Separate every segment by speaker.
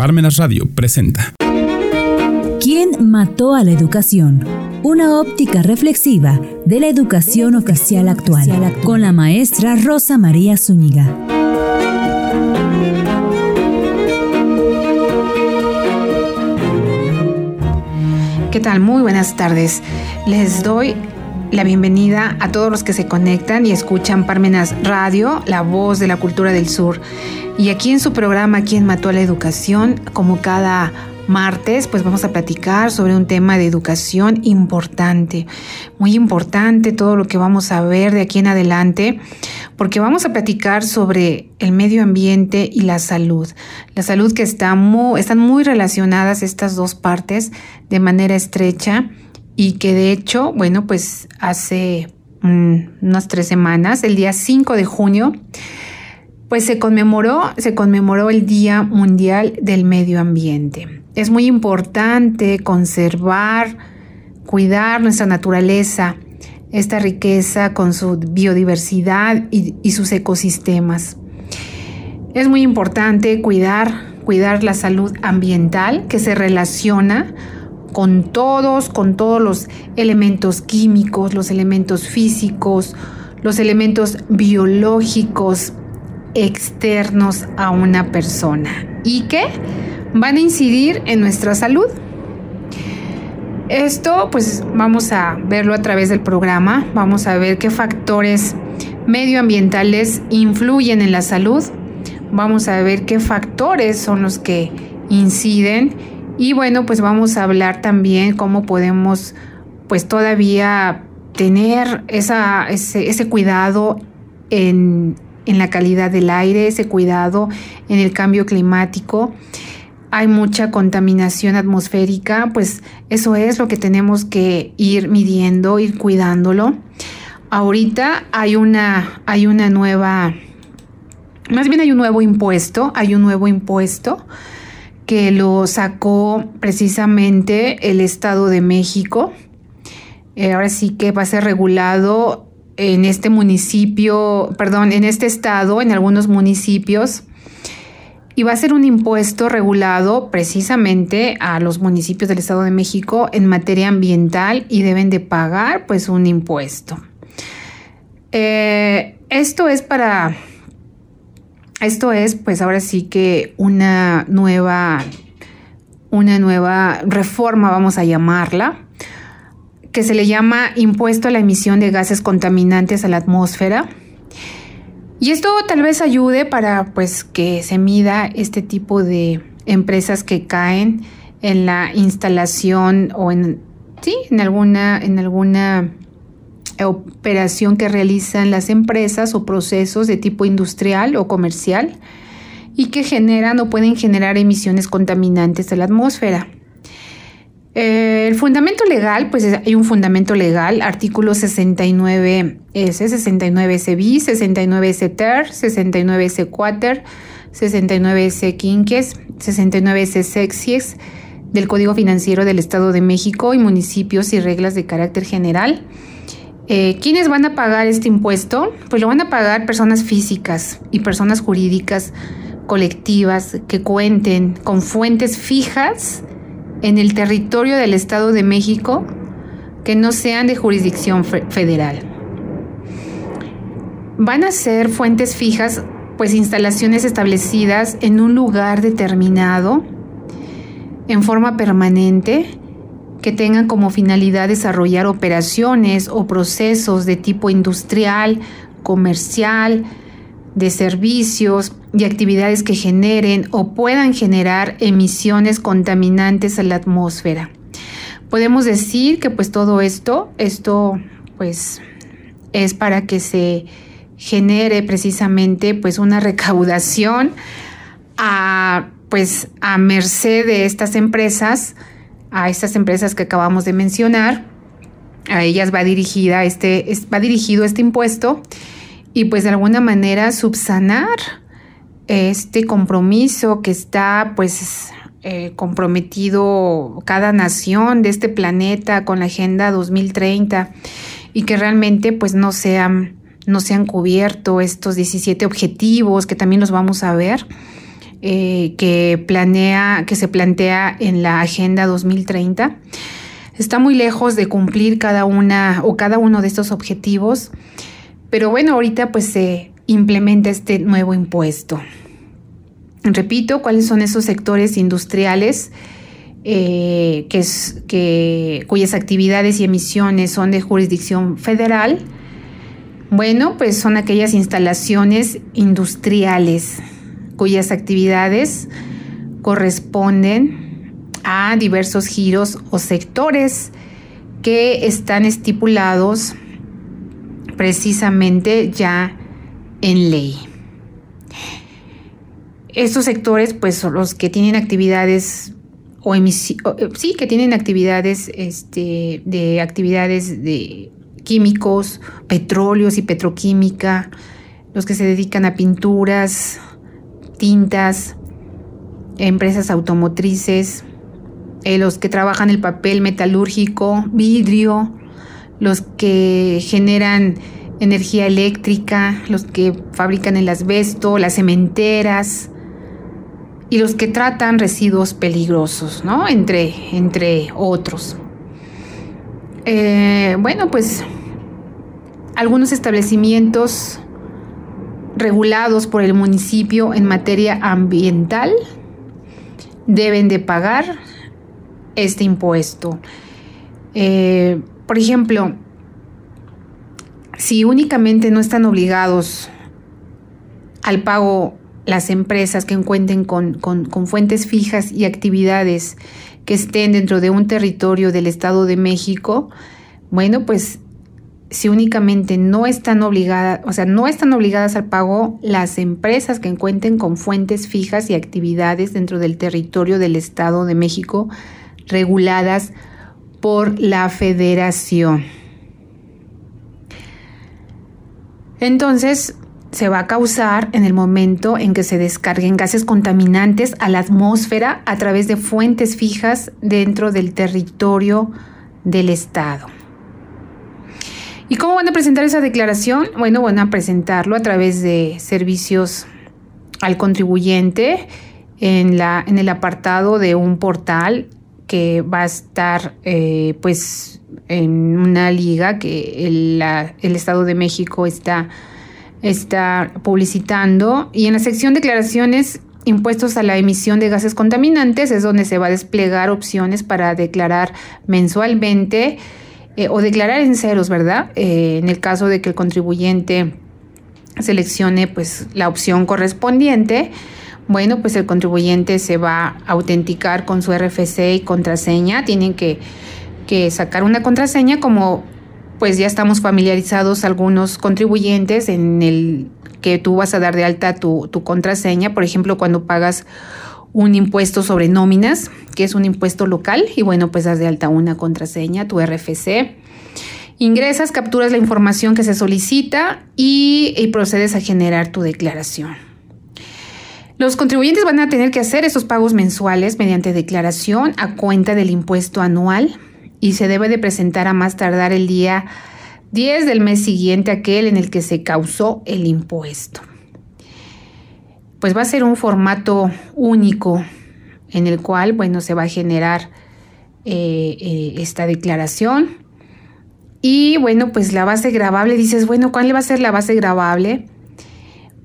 Speaker 1: Parmenas Radio presenta.
Speaker 2: ¿Quién mató a la educación? Una óptica reflexiva de la educación oficial actual, con la maestra Rosa María Zúñiga.
Speaker 3: ¿Qué tal? Muy buenas tardes. Les doy la bienvenida a todos los que se conectan y escuchan Parmenas Radio, la voz de la cultura del sur. Y aquí en su programa ¿Quién mató a la educación? Como cada martes, pues vamos a platicar sobre un tema de educación importante, muy importante todo lo que vamos a ver de aquí en adelante, porque vamos a platicar sobre el medio ambiente y la salud. La salud que está muy, están muy relacionadas estas dos partes de manera estrecha y que de hecho, bueno, pues hace unas tres semanas, el día 5 de junio, pues se conmemoró, se conmemoró el Día Mundial del Medio Ambiente. Es muy importante conservar, cuidar nuestra naturaleza, esta riqueza con su biodiversidad y, sus ecosistemas. Es muy importante cuidar, cuidar la salud ambiental que se relaciona con todos, con todos los elementos químicos, los elementos físicos, los elementos biológicos externos a una persona y que van a incidir en nuestra salud. Esto pues vamos a verlo a través del programa, vamos a ver qué factores medioambientales influyen en la salud, vamos a ver qué factores son los que inciden. Y bueno, pues vamos a hablar también cómo podemos pues todavía tener esa, ese, cuidado en, en la calidad del aire, ese cuidado en el cambio climático. Hay mucha contaminación atmosférica, pues eso es lo que tenemos que ir midiendo, ir cuidándolo. Ahorita hay una, hay una nueva, más bien hay un nuevo impuesto, hay un nuevo impuesto que lo sacó precisamente el Estado de México. Eh, ahora sí que va a ser regulado en este municipio, perdón, en este estado, en algunos municipios, y va a ser un impuesto regulado precisamente a los municipios del Estado de México en materia ambiental y deben de pagar pues un impuesto. Eh, esto es para esto es, pues ahora sí que una nueva, una nueva reforma, vamos a llamarla, que se le llama impuesto a la emisión de gases contaminantes a la atmósfera. Y esto tal vez ayude para pues que se mida este tipo de empresas que caen en la instalación o en sí, en alguna en alguna operación que realizan las empresas o procesos de tipo industrial o comercial y que generan o pueden generar emisiones contaminantes a la atmósfera. Eh, el fundamento legal, pues hay un fundamento legal, artículo 69S, 69S bis, 69S ter, 69S quater, 69S quinques, 69S sexies del Código Financiero del Estado de México y municipios y reglas de carácter general. Eh, ¿Quiénes van a pagar este impuesto? Pues lo van a pagar personas físicas y personas jurídicas colectivas que cuenten con fuentes fijas en el territorio del Estado de México que no sean de jurisdicción federal. Van a ser fuentes fijas, pues instalaciones establecidas en un lugar determinado, en forma permanente, que tengan como finalidad desarrollar operaciones o procesos de tipo industrial, comercial, de servicios y actividades que generen o puedan generar emisiones contaminantes a la atmósfera. Podemos decir que pues todo esto, esto pues es para que se genere precisamente pues una recaudación a pues a merced de estas empresas a estas empresas que acabamos de mencionar. A ellas va dirigida este, va dirigido este impuesto y pues de alguna manera subsanar este compromiso que está pues eh, comprometido cada nación de este planeta con la Agenda 2030 y que realmente pues no sean, no se han cubierto estos 17 objetivos que también los vamos a ver eh, que planea, que se plantea en la Agenda 2030, está muy lejos de cumplir cada una o cada uno de estos objetivos. Pero bueno, ahorita pues se implementa este nuevo impuesto. Repito, ¿cuáles son esos sectores industriales eh, que es, que, cuyas actividades y emisiones son de jurisdicción federal? Bueno, pues son aquellas instalaciones industriales cuyas actividades corresponden a diversos giros o sectores que están estipulados precisamente ya en ley. Estos sectores, pues, son los que tienen actividades o, eh, sí, que tienen actividades este, de actividades de químicos, petróleos y petroquímica, los que se dedican a pinturas, tintas, empresas automotrices, eh, los que trabajan el papel metalúrgico, vidrio, los que generan energía eléctrica, los que fabrican el asbesto, las cementeras y los que tratan residuos peligrosos, ¿no? Entre, entre otros. Eh, bueno, pues algunos establecimientos regulados por el municipio en materia ambiental deben de pagar este impuesto. Eh, por ejemplo, si únicamente no están obligados al pago las empresas que cuenten con, con, fuentes fijas y actividades que estén dentro de un territorio del Estado de México, bueno, pues si únicamente no están obligadas, o sea, no están obligadas al pago las empresas que cuenten con fuentes fijas y actividades dentro del territorio del Estado de México reguladas por la Federación. Entonces, se va a causar en el momento en que se descarguen gases contaminantes a la atmósfera a través de fuentes fijas dentro del territorio del Estado. ¿Y cómo van a presentar esa declaración? Bueno, van a presentarlo a través de servicios al contribuyente en, la, en el apartado de un portal que va a estar eh, pues en una liga que el, Estado de México está, está publicitando y en la sección declaraciones impuestos a la emisión de gases contaminantes es donde se va a desplegar opciones para declarar mensualmente eh, o declarar en ceros, ¿verdad? Eh, en el caso de que el contribuyente seleccione pues la opción correspondiente, bueno, pues el contribuyente se va a autenticar con su RFC y contraseña. Tienen que, sacar una contraseña como pues ya estamos familiarizados algunos contribuyentes en el que tú vas a dar de alta tu, tu contraseña, por ejemplo, cuando pagas un impuesto sobre nóminas, que es un impuesto local, y bueno, pues das de alta una contraseña, tu RFC. Ingresas, capturas la información que se solicita y, procedes a generar tu declaración. Los contribuyentes van a tener que hacer esos pagos mensuales mediante declaración a cuenta del impuesto anual y se debe de presentar a más tardar el día 10 del mes siguiente aquel en el que se causó el impuesto pues va a ser un formato único en el cual, bueno, se va a generar eh, eh, esta declaración. Y bueno, pues la base grabable, dices, bueno, ¿cuál va a ser la base grabable?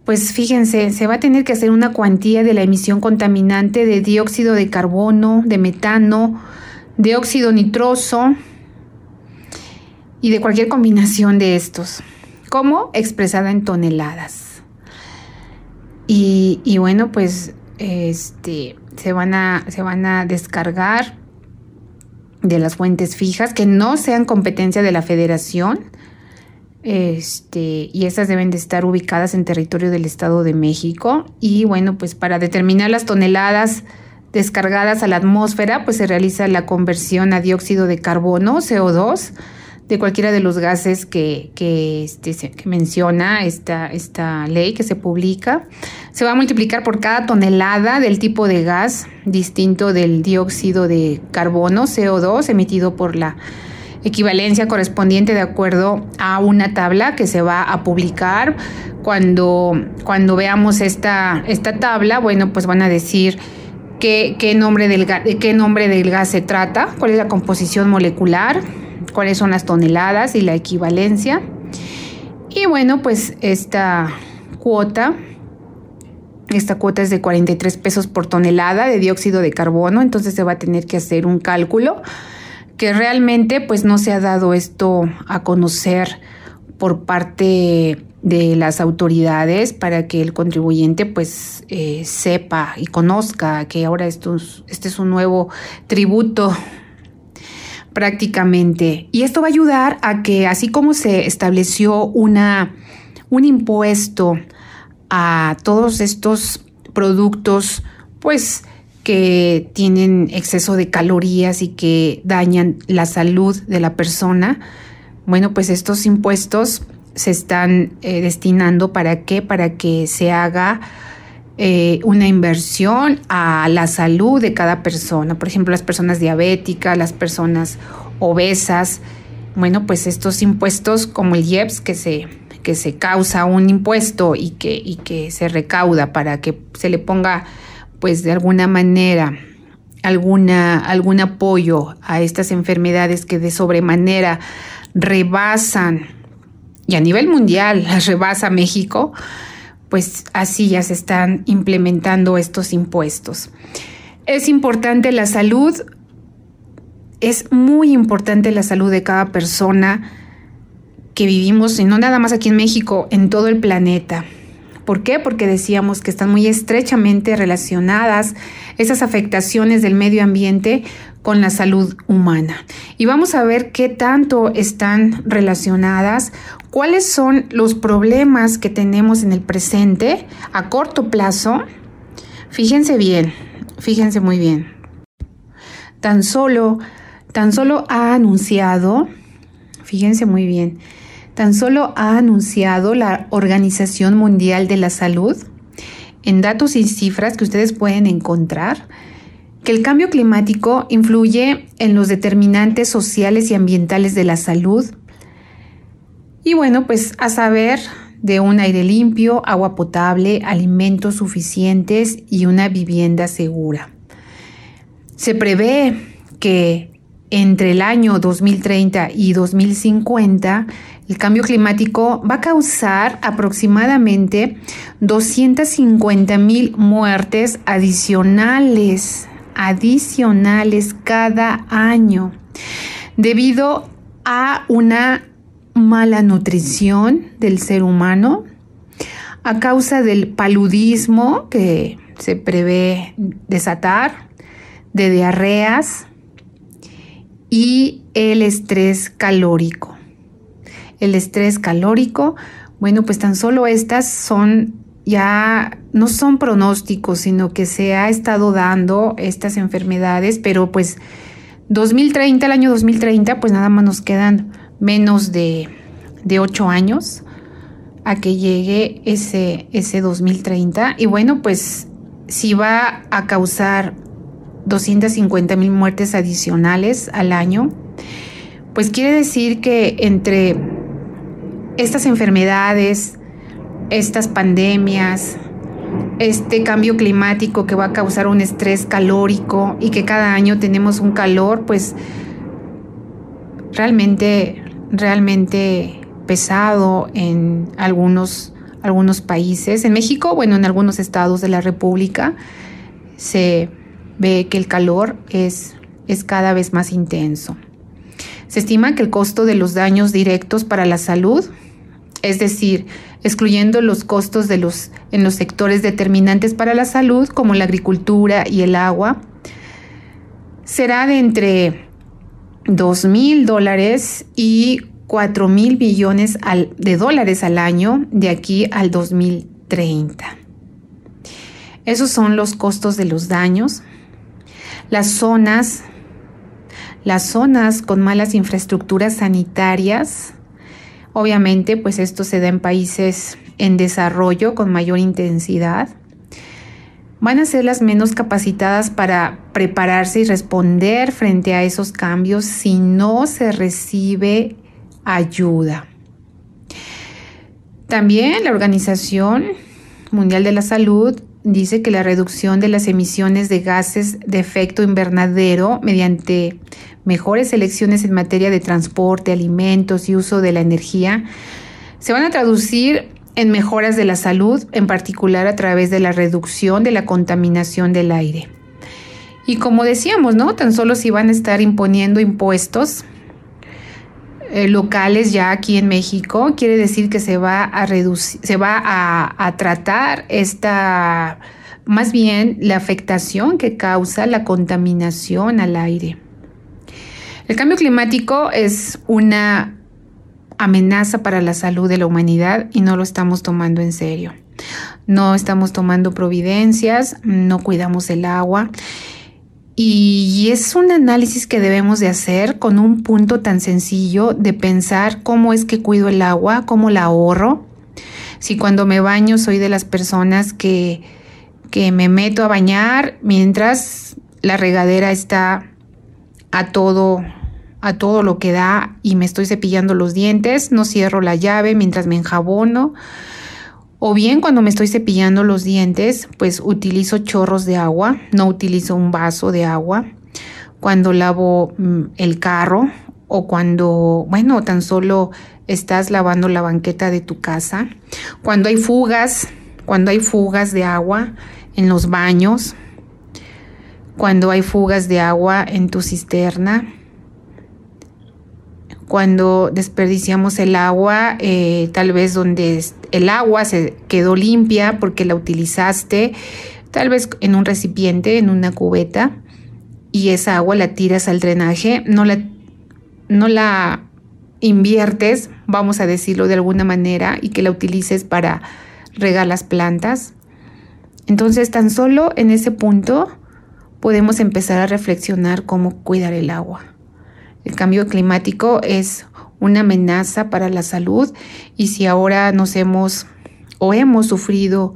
Speaker 3: Pues fíjense, se va a tener que hacer una cuantía de la emisión contaminante de dióxido de carbono, de metano, de óxido nitroso y de cualquier combinación de estos, como expresada en toneladas. Y, bueno, pues este, se, van a, se van a descargar de las fuentes fijas que no sean competencia de la federación. Este, y estas deben de estar ubicadas en territorio del Estado de México. Y bueno, pues para determinar las toneladas descargadas a la atmósfera, pues se realiza la conversión a dióxido de carbono, CO2, de cualquiera de los gases que, este, menciona esta ley que se publica. Se va a multiplicar por cada tonelada del tipo de gas distinto del dióxido de carbono, CO2, emitido por la equivalencia correspondiente de acuerdo a una tabla que se va a publicar. Cuando, cuando veamos esta, esta tabla, bueno, pues van a decir qué, qué, nombre del, de qué nombre del gas se trata, cuál es la composición molecular, cuáles son las toneladas y la equivalencia. Y bueno, pues esta cuota, esta cuota es de 43 pesos por tonelada de dióxido de carbono, entonces se va a tener que hacer un cálculo que realmente pues no se ha dado esto a conocer por parte de las autoridades para que el contribuyente pues eh, sepa y conozca que ahora esto, este es un nuevo tributo prácticamente. Y esto va a ayudar a que así como se estableció una, un impuesto a todos estos productos pues que tienen exceso de calorías y que dañan la salud de la persona, bueno, pues estos impuestos se están eh, destinando para qué? Para que se haga eh, una inversión a la salud de cada persona. Por ejemplo, las personas diabéticas, las personas obesas. Bueno, pues estos impuestos como el IEPS que se, que se causa un impuesto y que, y que se recauda para que se le ponga pues de alguna manera alguna, algún apoyo a estas enfermedades que de sobremanera rebasan, y a nivel mundial las rebasa México, pues así ya se están implementando estos impuestos. Es importante la salud, es muy importante la salud de cada persona que vivimos, y no nada más aquí en México, en todo el planeta. ¿Por qué? Porque decíamos que están muy estrechamente relacionadas esas afectaciones del medio ambiente con la salud humana. Y vamos a ver qué tanto están relacionadas, cuáles son los problemas que tenemos en el presente a corto plazo. Fíjense bien, fíjense muy bien. Tan solo, tan solo ha anunciado, fíjense muy bien, tan solo ha anunciado la Organización Mundial de la Salud, en datos y cifras que ustedes pueden encontrar, que el cambio climático influye en los determinantes sociales y ambientales de la salud. Y bueno, pues a saber de un aire limpio, agua potable, alimentos suficientes y una vivienda segura. Se prevé que entre el año 2030 y 2050 el cambio climático va a causar aproximadamente 250 mil muertes adicionales, adicionales cada año, debido a una mala nutrición del ser humano, a causa del paludismo que se prevé desatar, de diarreas y el estrés calórico el estrés calórico. Bueno, pues tan solo estas son ya no son pronósticos, sino que se ha estado dando estas enfermedades, pero pues 2030, el año 2030, pues nada más nos quedan menos de, de 8 años a que llegue ese, ese 2030. Y bueno, pues si va a causar 250 mil muertes adicionales al año, pues quiere decir que entre estas enfermedades, estas pandemias, este cambio climático que va a causar un estrés calórico y que cada año tenemos un calor, pues realmente, realmente pesado en algunos, algunos países. En México, bueno, en algunos estados de la República se ve que el calor es, es cada vez más intenso. Se estima que el costo de los daños directos para la salud es decir, excluyendo los costos de los, en los sectores determinantes para la salud, como la agricultura y el agua, será de entre 2 mil dólares y 4 mil billones de dólares al año de aquí al 2030. Esos son los costos de los daños. Las zonas, las zonas con malas infraestructuras sanitarias, Obviamente, pues esto se da en países en desarrollo con mayor intensidad. van a ser las menos capacitadas para prepararse y responder frente a esos cambios si no se recibe ayuda. También la Organización Mundial de la Salud dice que la reducción de las emisiones de gases de efecto invernadero mediante mejores elecciones en materia de transporte, alimentos y uso de la energía se van a traducir en mejoras de la salud, en particular a través de la reducción de la contaminación del aire. Y como decíamos, ¿no? Tan solo si van a estar imponiendo impuestos eh, locales ya aquí en México, quiere decir que se va a reducir, se va a, a tratar esta, más bien la afectación que causa la contaminación al aire. El cambio climático es una amenaza para la salud de la humanidad y no lo estamos tomando en serio. No estamos tomando providencias, no cuidamos el agua y es un análisis que debemos de hacer con un punto tan sencillo de pensar cómo es que cuido el agua, cómo la ahorro. Si cuando me baño soy de las personas que, que me meto a bañar mientras la regadera está a todo a todo lo que da y me estoy cepillando los dientes, no cierro la llave mientras me enjabono. O bien cuando me estoy cepillando los dientes, pues utilizo chorros de agua, no utilizo un vaso de agua. Cuando lavo mm, el carro o cuando, bueno, tan solo estás lavando la banqueta de tu casa. Cuando hay fugas, cuando hay fugas de agua en los baños. Cuando hay fugas de agua en tu cisterna cuando desperdiciamos el agua, eh, tal vez donde el agua se quedó limpia porque la utilizaste, tal vez en un recipiente, en una cubeta, y esa agua la tiras al drenaje, no la, no la inviertes, vamos a decirlo de alguna manera, y que la utilices para regar las plantas. Entonces, tan solo en ese punto podemos empezar a reflexionar cómo cuidar el agua. El cambio climático es una amenaza para la salud y si ahora nos hemos o hemos sufrido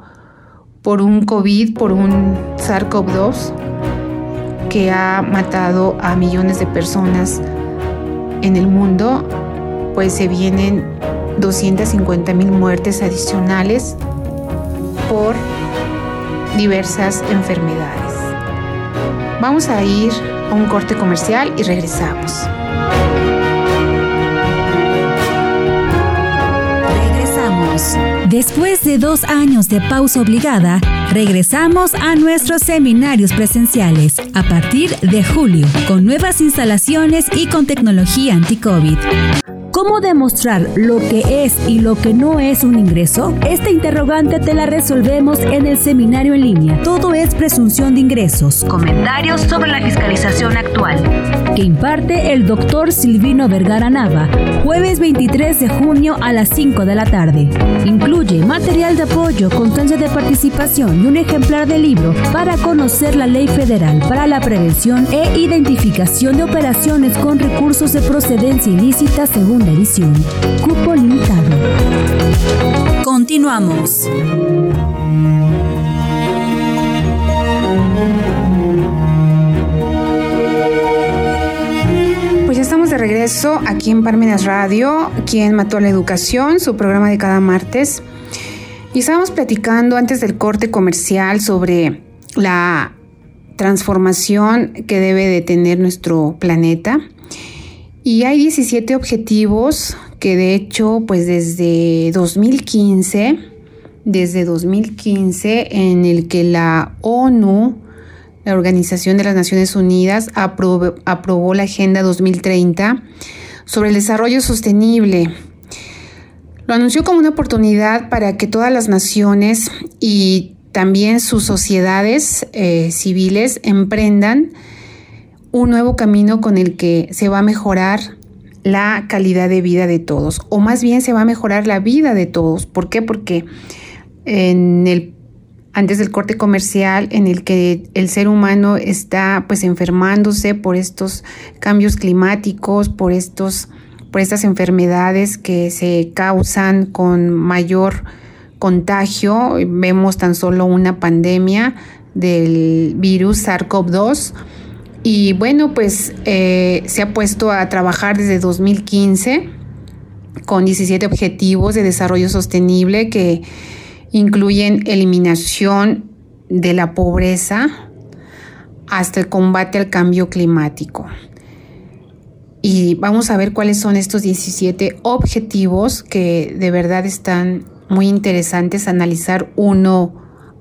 Speaker 3: por un COVID, por un SARS-CoV-2 que ha matado a millones de personas en el mundo, pues se vienen 250 mil muertes adicionales por diversas enfermedades. Vamos a ir un corte comercial y regresamos.
Speaker 2: Después de dos años de pausa obligada, regresamos a nuestros seminarios presenciales a partir de julio, con nuevas instalaciones y con tecnología anti-COVID. ¿Cómo demostrar lo que es y lo que no es un ingreso? Esta interrogante te la resolvemos en el seminario en línea. Todo es presunción de ingresos. Comentarios sobre la fiscalización actual. Que imparte el doctor Silvino Vergara Nava, jueves 23 de junio a las 5 de la tarde. Incluye material de apoyo, constancia de participación y un ejemplar de libro para conocer la ley federal para la prevención e identificación de operaciones con recursos de procedencia ilícita según edición. Cupo limitado. Continuamos.
Speaker 3: Pues ya estamos de regreso aquí en Parmenas Radio, quien mató a la educación, su programa de cada martes. Y estábamos platicando antes del corte comercial sobre la transformación que debe de tener nuestro planeta y hay 17 objetivos que de hecho, pues desde 2015, desde 2015, en el que la ONU, la Organización de las Naciones Unidas, aprobó, la Agenda 2030 sobre el desarrollo sostenible. Lo anunció como una oportunidad para que todas las naciones y también sus sociedades eh, civiles emprendan un nuevo camino con el que se va a mejorar la calidad de vida de todos, o más bien se va a mejorar la vida de todos. ¿Por qué? Porque en el antes del corte comercial en el que el ser humano está pues enfermándose por estos cambios climáticos, por estos por estas enfermedades que se causan con mayor contagio, vemos tan solo una pandemia del virus SARS-CoV-2. Y bueno, pues eh, se ha puesto a trabajar desde 2015 con 17 objetivos de desarrollo sostenible que incluyen eliminación de la pobreza hasta el combate al cambio climático. Y vamos a ver cuáles son estos 17 objetivos que de verdad están muy interesantes analizar uno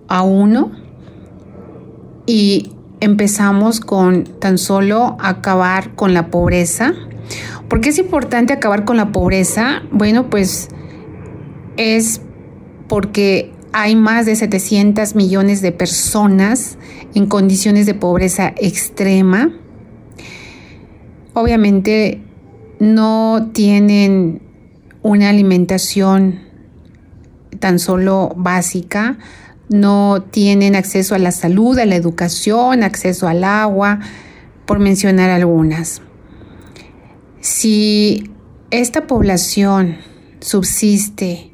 Speaker 3: a uno. Y empezamos con tan solo acabar con la pobreza. ¿Por qué es importante acabar con la pobreza? Bueno, pues es porque hay más de 700 millones de personas en condiciones de pobreza extrema. Obviamente no tienen una alimentación tan solo básica, no tienen acceso a la salud, a la educación, acceso al agua, por mencionar algunas. Si esta población subsiste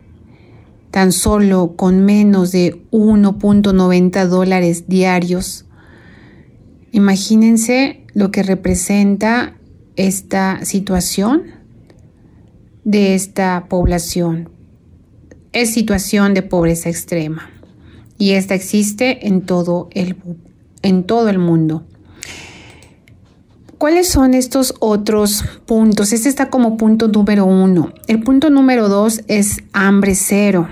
Speaker 3: tan solo con menos de 1.90 dólares diarios, imagínense lo que representa esta situación de esta población. Es situación de pobreza extrema y esta existe en todo el, en todo el mundo. ¿Cuáles son estos otros puntos? Este está como punto número uno. El punto número dos es hambre cero.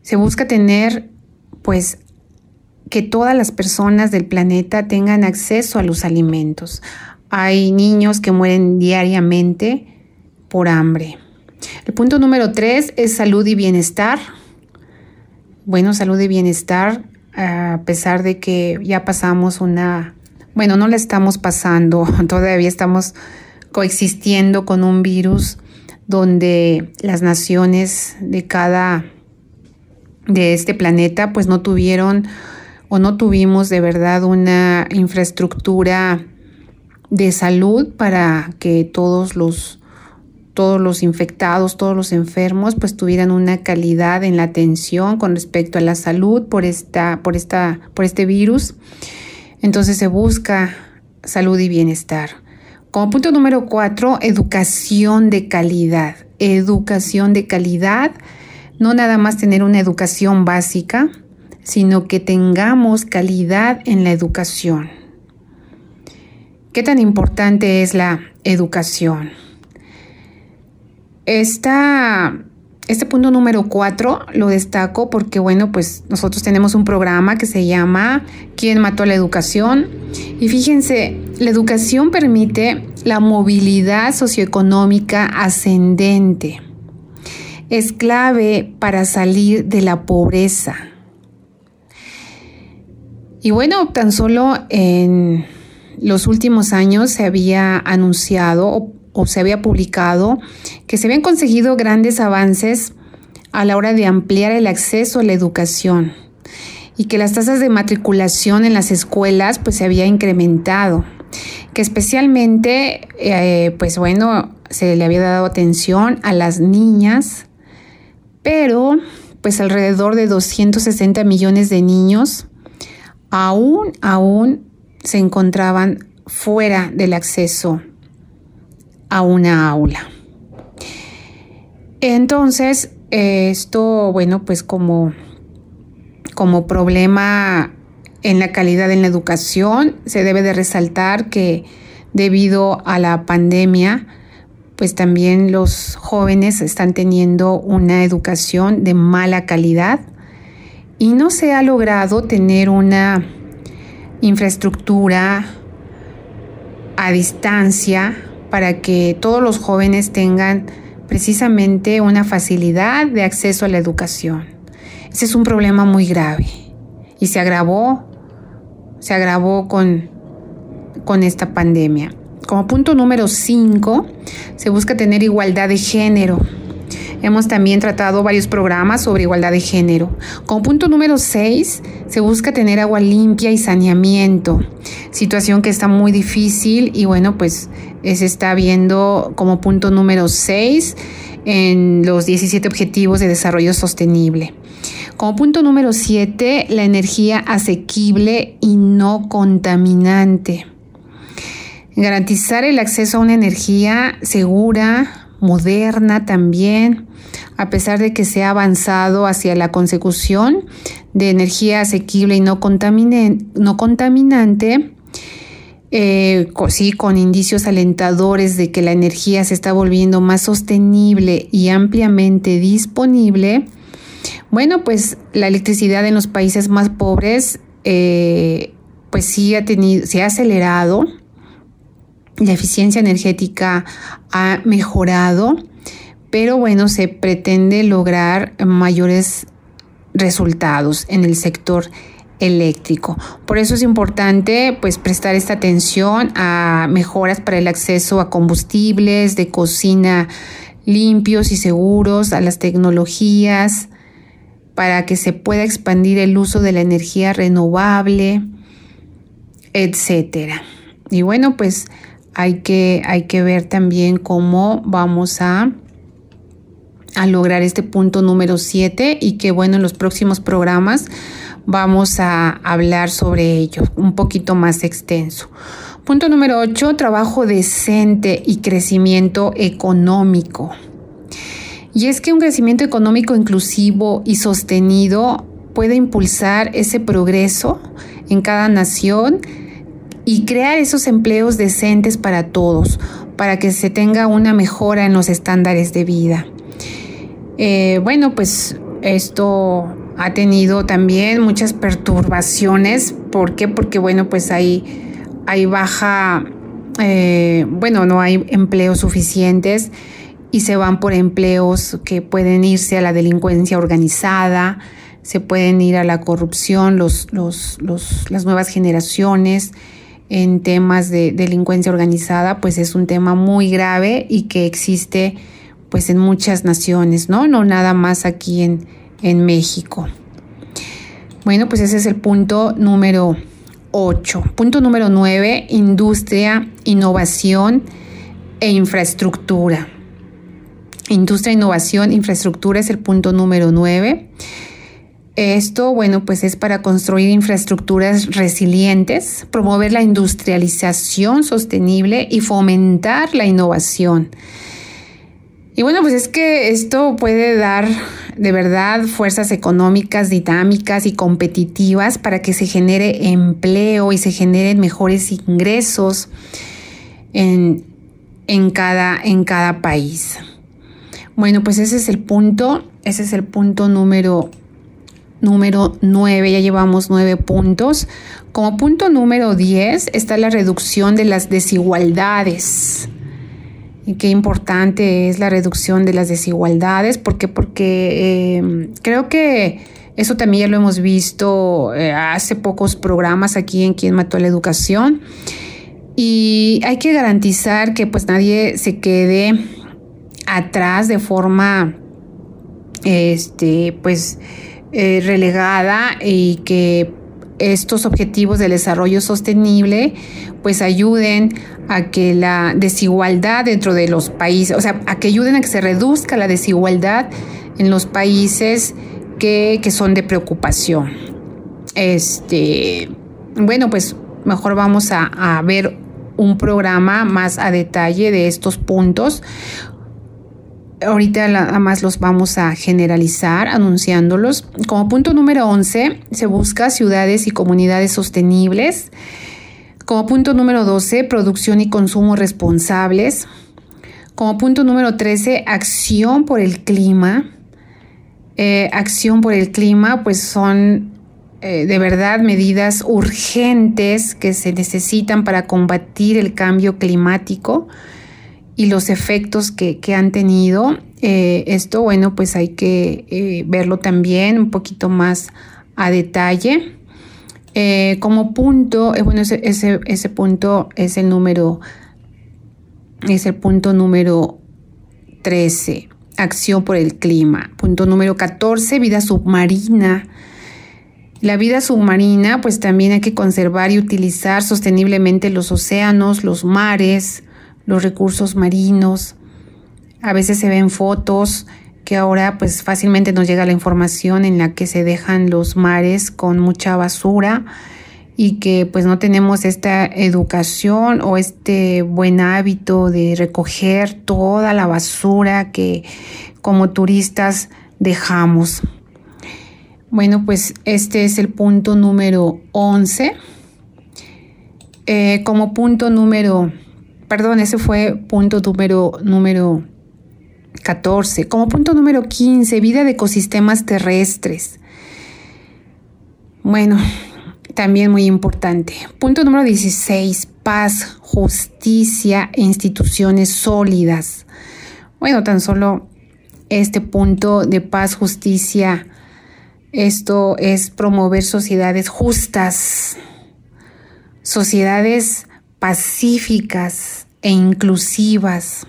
Speaker 3: Se busca tener, pues, que todas las personas del planeta tengan acceso a los alimentos. Hay niños que mueren diariamente por hambre. El punto número tres es salud y bienestar. Bueno, salud y bienestar, a pesar de que ya pasamos una, bueno, no la estamos pasando, todavía estamos coexistiendo con un virus donde las naciones de cada, de este planeta, pues no tuvieron o no tuvimos de verdad una infraestructura de salud para que todos los todos los infectados, todos los enfermos, pues tuvieran una calidad en la atención con respecto a la salud por, esta, por, esta, por este virus. Entonces se busca salud y bienestar. Como punto número cuatro, educación de calidad. Educación de calidad, no nada más tener una educación básica, sino que tengamos calidad en la educación. ¿Qué tan importante es la educación? Este punto número cuatro lo destaco porque, bueno, pues nosotros tenemos un programa que se llama ¿Quién mató la educación? Y fíjense, la educación permite la movilidad socioeconómica ascendente. Es clave para salir de la pobreza. Y bueno, tan solo en los últimos años se había anunciado o se había publicado que se habían conseguido grandes avances a la hora de ampliar el acceso a la educación y que las tasas de matriculación en las escuelas pues se había incrementado, que especialmente eh, pues bueno se le había dado atención a las niñas, pero pues alrededor de 260 millones de niños aún, aún se encontraban fuera del acceso a una aula. Entonces, esto, bueno, pues como, como problema en la calidad en la educación, se debe de resaltar que debido a la pandemia, pues también los jóvenes están teniendo una educación de mala calidad y no se ha logrado tener una infraestructura a distancia para que todos los jóvenes tengan precisamente una facilidad de acceso a la educación. Ese es un problema muy grave y se agravó, se agravó con, con esta pandemia. Como punto número 5, se busca tener igualdad de género. Hemos también tratado varios programas sobre igualdad de género. Como punto número 6, se busca tener agua limpia y saneamiento, situación que está muy difícil y bueno, pues se está viendo como punto número 6 en los 17 Objetivos de Desarrollo Sostenible. Como punto número 7, la energía asequible y no contaminante. Garantizar el acceso a una energía segura, moderna también, a pesar de que se ha avanzado hacia la consecución de energía asequible y no, contaminante, eh, sí, con indicios alentadores de que la energía se está volviendo más sostenible y ampliamente disponible, bueno, pues la electricidad en los países más pobres, eh, pues sí ha tenido, se ha acelerado, la eficiencia energética ha mejorado, pero bueno, se pretende lograr mayores resultados en el sector eléctrico. Por eso es importante pues prestar esta atención a mejoras para el acceso a combustibles de cocina limpios y seguros, a las tecnologías para que se pueda expandir el uso de la energía renovable, etcétera. Y bueno, pues hay que, hay que ver también cómo vamos a a lograr este punto número 7 y que bueno, en los próximos programas vamos a hablar sobre ello un poquito más extenso. Punto número 8, trabajo decente y crecimiento económico. Y es que un crecimiento económico inclusivo y sostenido puede impulsar ese progreso en cada nación y crear esos empleos decentes para todos, para que se tenga una mejora en los estándares de vida. Eh, bueno, pues esto ha tenido también muchas perturbaciones. ¿Por qué? Porque, bueno, pues hay, hay baja, eh, bueno, no hay empleos suficientes y se van por empleos que pueden irse a la delincuencia organizada, se pueden ir a la corrupción, los, los, los, las nuevas generaciones en temas de delincuencia organizada, pues es un tema muy grave y que existe pues en muchas naciones, ¿no? No nada más aquí en, en México. Bueno, pues ese es el punto número 8. Punto número 9, industria, innovación e infraestructura. Industria, innovación, infraestructura es el punto número 9. Esto, bueno, pues es para construir infraestructuras resilientes, promover la industrialización sostenible y fomentar la innovación. Y bueno, pues es que esto puede dar de verdad fuerzas económicas dinámicas y competitivas para que se genere empleo y se generen mejores ingresos en, cada, en cada país. Bueno, pues ese es el punto, ese es el punto número número 9, ya llevamos 9 puntos. Como punto número 10 está la reducción de las desigualdades qué importante es la reducción de las desigualdades, porque, porque eh, creo que eso también ya lo hemos visto eh, hace pocos programas aquí en Quien Mató la Educación. Y hay que garantizar que pues nadie se quede atrás de forma este pues eh, relegada y que estos objetivos del desarrollo sostenible pues ayuden a que la desigualdad dentro de los países, o sea, a que ayuden a que se reduzca la desigualdad en los países que, son de preocupación. Este, bueno, pues mejor vamos a, a ver un programa más a detalle de estos puntos. Ahorita nada más los vamos a generalizar anunciándolos. Como punto número 11, se busca ciudades y comunidades sostenibles. Como punto número 12, producción y consumo responsables. Como punto número 13, acción por el clima. Eh, acción por el clima, pues son eh, de verdad medidas urgentes que se necesitan para combatir el cambio climático y los efectos que, han tenido. Eh, esto, bueno, pues hay que verlo también un poquito más a detalle. Eh, como punto, eh, bueno, ese, ese, punto es el número, es el punto número 13, acción por el clima. Punto número 14, vida submarina. La vida submarina, pues también hay que conservar y utilizar sosteniblemente los océanos, los mares, los recursos marinos. A veces se ven fotos que ahora pues fácilmente nos llega la información en la que se dejan los mares con mucha basura y que pues no tenemos esta educación o este buen hábito de recoger toda la basura que como turistas dejamos. Bueno, pues este es el punto número 11. Eh, como punto número, perdón, ese fue punto número, número 14. Como punto número 15, vida de ecosistemas terrestres. Bueno, también muy importante. Punto número 16, paz, justicia e instituciones sólidas. Bueno, tan solo este punto de paz, justicia, esto es promover sociedades justas, sociedades pacíficas e inclusivas.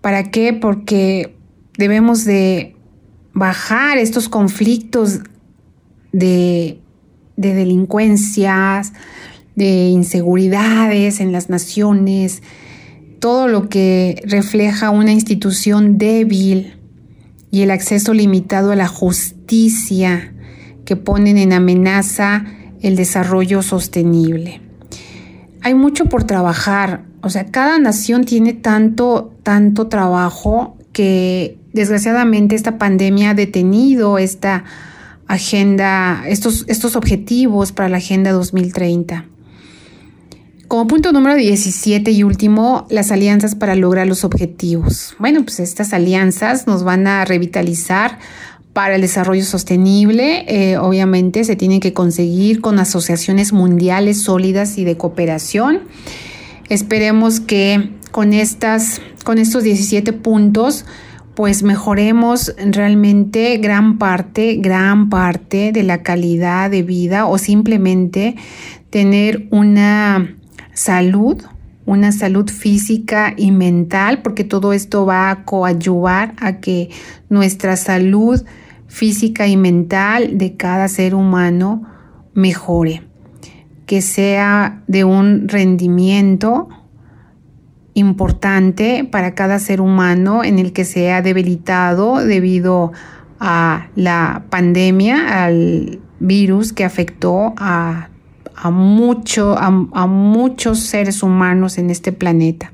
Speaker 3: ¿Para qué? Porque debemos de bajar estos conflictos de, de delincuencias, de inseguridades en las naciones, todo lo que refleja una institución débil y el acceso limitado a la justicia que ponen en amenaza el desarrollo sostenible. Hay mucho por trabajar, o sea, cada nación tiene tanto, tanto trabajo que desgraciadamente esta pandemia ha detenido esta agenda, estos, estos objetivos para la Agenda 2030. Como punto número 17 y último, las alianzas para lograr los objetivos. Bueno, pues estas alianzas nos van a revitalizar para el desarrollo sostenible. Eh, obviamente se tienen que conseguir con asociaciones mundiales sólidas y de cooperación. Esperemos que con, estas, con estos 17 puntos pues mejoremos realmente gran parte, gran parte de la calidad de vida o simplemente tener una salud, una salud física y mental, porque todo esto va a coadyuvar a que nuestra salud física y mental de cada ser humano mejore, que sea de un rendimiento importante para cada ser humano en el que se ha debilitado debido a la pandemia, al virus que afectó a a, mucho, a, muchos seres humanos en este planeta.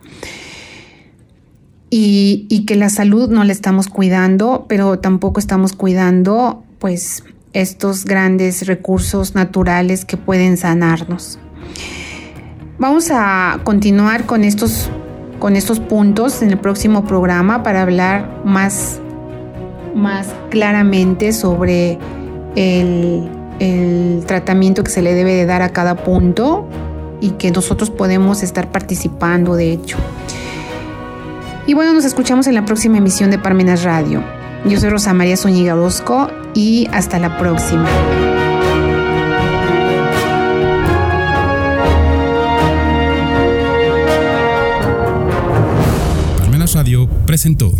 Speaker 3: Y, que la salud no la estamos cuidando, pero tampoco estamos cuidando pues estos grandes recursos naturales que pueden sanarnos. Vamos a continuar con estos, con estos puntos en el próximo programa para hablar más, más claramente sobre el el tratamiento que se le debe de dar a cada punto y que nosotros podemos estar participando de hecho. Y bueno, nos escuchamos en la próxima emisión de Parmenas Radio. Yo soy Rosa María Zúñiga Orozco y hasta la próxima.
Speaker 2: Parmenas Radio presentó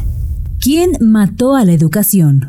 Speaker 2: ¿Quién mató a la educación?